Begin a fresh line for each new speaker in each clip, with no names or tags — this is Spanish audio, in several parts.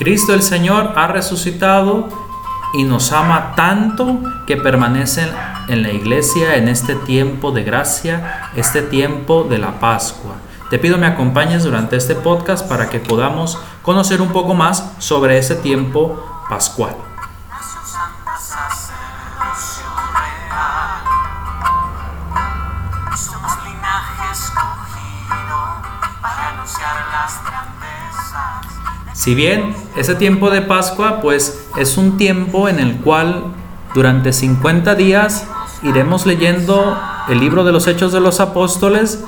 Cristo el Señor ha resucitado y nos ama tanto que permanece en la iglesia en este tiempo de gracia, este tiempo de la Pascua. Te pido me acompañes durante este podcast para que podamos conocer un poco más sobre ese tiempo pascual. Si bien ese tiempo de Pascua pues es un tiempo en el cual durante 50 días iremos leyendo el libro de los Hechos de los Apóstoles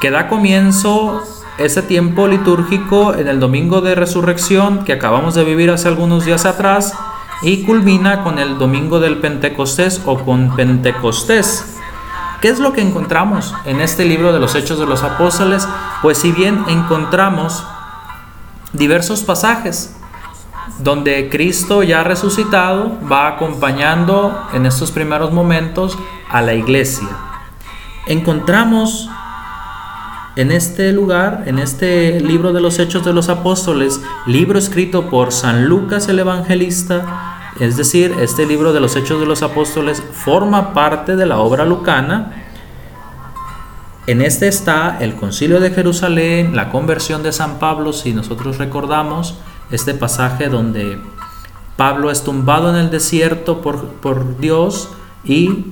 que da comienzo ese tiempo litúrgico en el domingo de resurrección que acabamos de vivir hace algunos días atrás y culmina con el domingo del Pentecostés o con Pentecostés. ¿Qué es lo que encontramos en este libro de los Hechos de los Apóstoles? Pues si bien encontramos diversos pasajes donde Cristo ya resucitado va acompañando en estos primeros momentos a la iglesia. Encontramos en este lugar, en este libro de los Hechos de los Apóstoles, libro escrito por San Lucas el Evangelista, es decir, este libro de los Hechos de los Apóstoles forma parte de la obra lucana en este está el concilio de Jerusalén, la conversión de San Pablo, si nosotros recordamos este pasaje donde Pablo es tumbado en el desierto por, por Dios y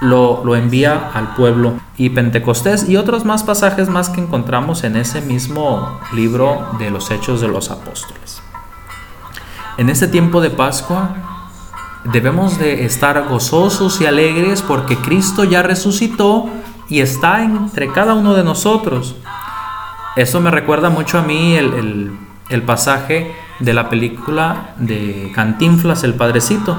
lo, lo, envía al pueblo y Pentecostés y otros más pasajes más que encontramos en ese mismo libro de los Hechos de los Apóstoles. En este tiempo de Pascua debemos de estar gozosos y alegres porque Cristo ya resucitó y está entre cada uno de nosotros. Eso me recuerda mucho a mí el, pasaje de la película de Cantinflas, el Padrecito,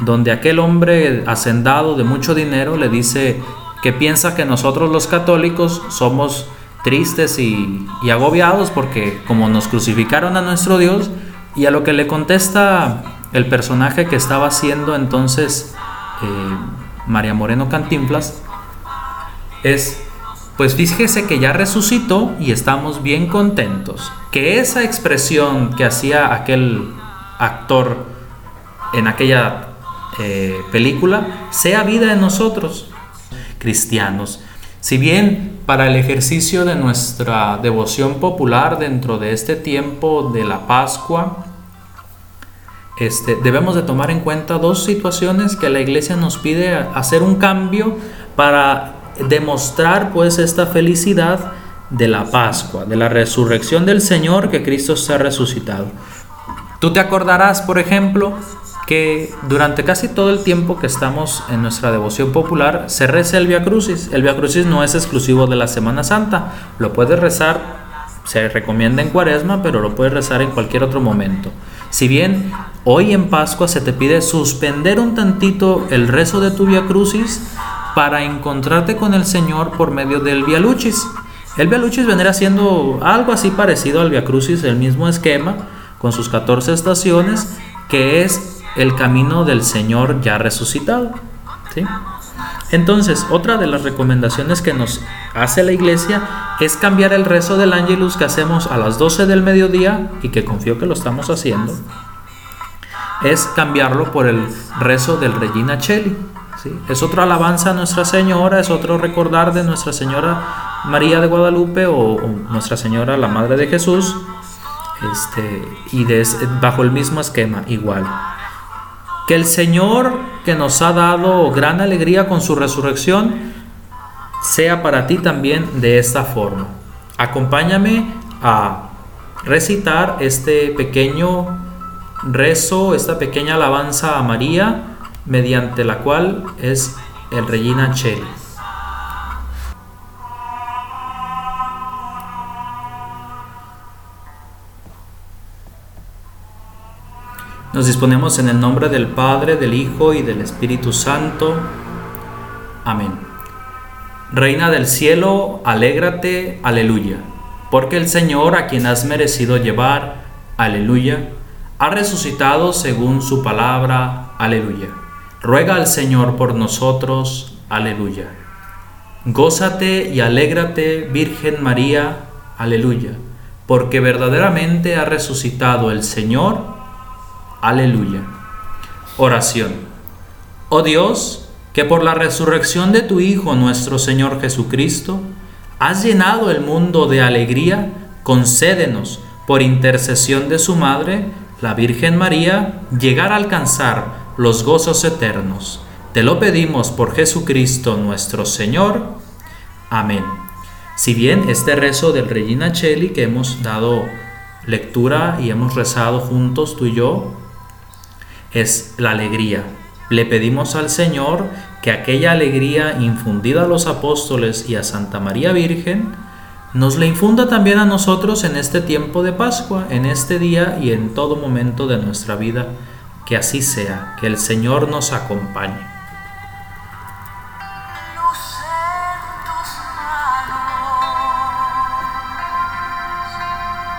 donde aquel hombre hacendado de mucho dinero le dice que piensa que nosotros los católicos somos tristes y, agobiados porque como nos crucificaron a nuestro Dios y a lo que le contesta el personaje que estaba haciendo entonces eh, María Moreno Cantinflas es, pues fíjese que ya resucitó y estamos bien contentos. Que esa expresión que hacía aquel actor en aquella eh, película sea vida en nosotros, cristianos. Si bien para el ejercicio de nuestra devoción popular dentro de este tiempo de la Pascua, este, debemos de tomar en cuenta dos situaciones que la iglesia nos pide hacer un cambio para demostrar pues esta felicidad de la Pascua, de la resurrección del Señor que Cristo se ha resucitado. Tú te acordarás, por ejemplo, que durante casi todo el tiempo que estamos en nuestra devoción popular se reza el Via Crucis. El Via Crucis no es exclusivo de la Semana Santa, lo puedes rezar, se recomienda en Cuaresma, pero lo puedes rezar en cualquier otro momento. Si bien hoy en Pascua se te pide suspender un tantito el rezo de tu Via Crucis para encontrarte con el Señor por medio del Via Lucis. El Via Lucis vendrá siendo algo así parecido al Via Crucis, el mismo esquema, con sus 14 estaciones, que es el camino del Señor ya resucitado. ¿sí? Entonces, otra de las recomendaciones que nos hace la iglesia es cambiar el rezo del Angelus que hacemos a las 12 del mediodía y que confío que lo estamos haciendo, es cambiarlo por el rezo del Regina Cheli. Es otra alabanza a Nuestra Señora, es otro recordar de Nuestra Señora María de Guadalupe o, Nuestra Señora la Madre de Jesús, este, y bajo el mismo esquema, igual. Que el Señor que nos ha dado gran alegría con su resurrección, sea para ti también de esta forma. Acompáñame a recitar este pequeño rezo, esta pequeña alabanza a María mediante la cual es el Regina Cheli. Nos disponemos en el nombre del Padre, del Hijo y del Espíritu Santo. Amén. Reina del cielo, alégrate, aleluya, porque el Señor a quien has merecido llevar, aleluya, ha resucitado según su palabra, aleluya. Ruega al Señor por nosotros. Aleluya. Gózate y alégrate, Virgen María. Aleluya. porque verdaderamente ha resucitado el Señor. Aleluya. Oración. Oh Dios, que por la resurrección de tu Hijo nuestro Señor Jesucristo, has llenado el mundo de alegría, concédenos, por intercesión de su Madre, la Virgen María, llegar a alcanzar los gozos eternos. Te lo pedimos por Jesucristo nuestro Señor. Amén. Si bien este rezo del Regina Cheli que hemos dado lectura y hemos rezado juntos tú y yo, es la alegría. Le pedimos al Señor que aquella alegría infundida a los apóstoles y a Santa María Virgen, nos la infunda también a nosotros en este tiempo de Pascua, en este día y en todo momento de nuestra vida. Que así sea, que el Señor nos acompañe.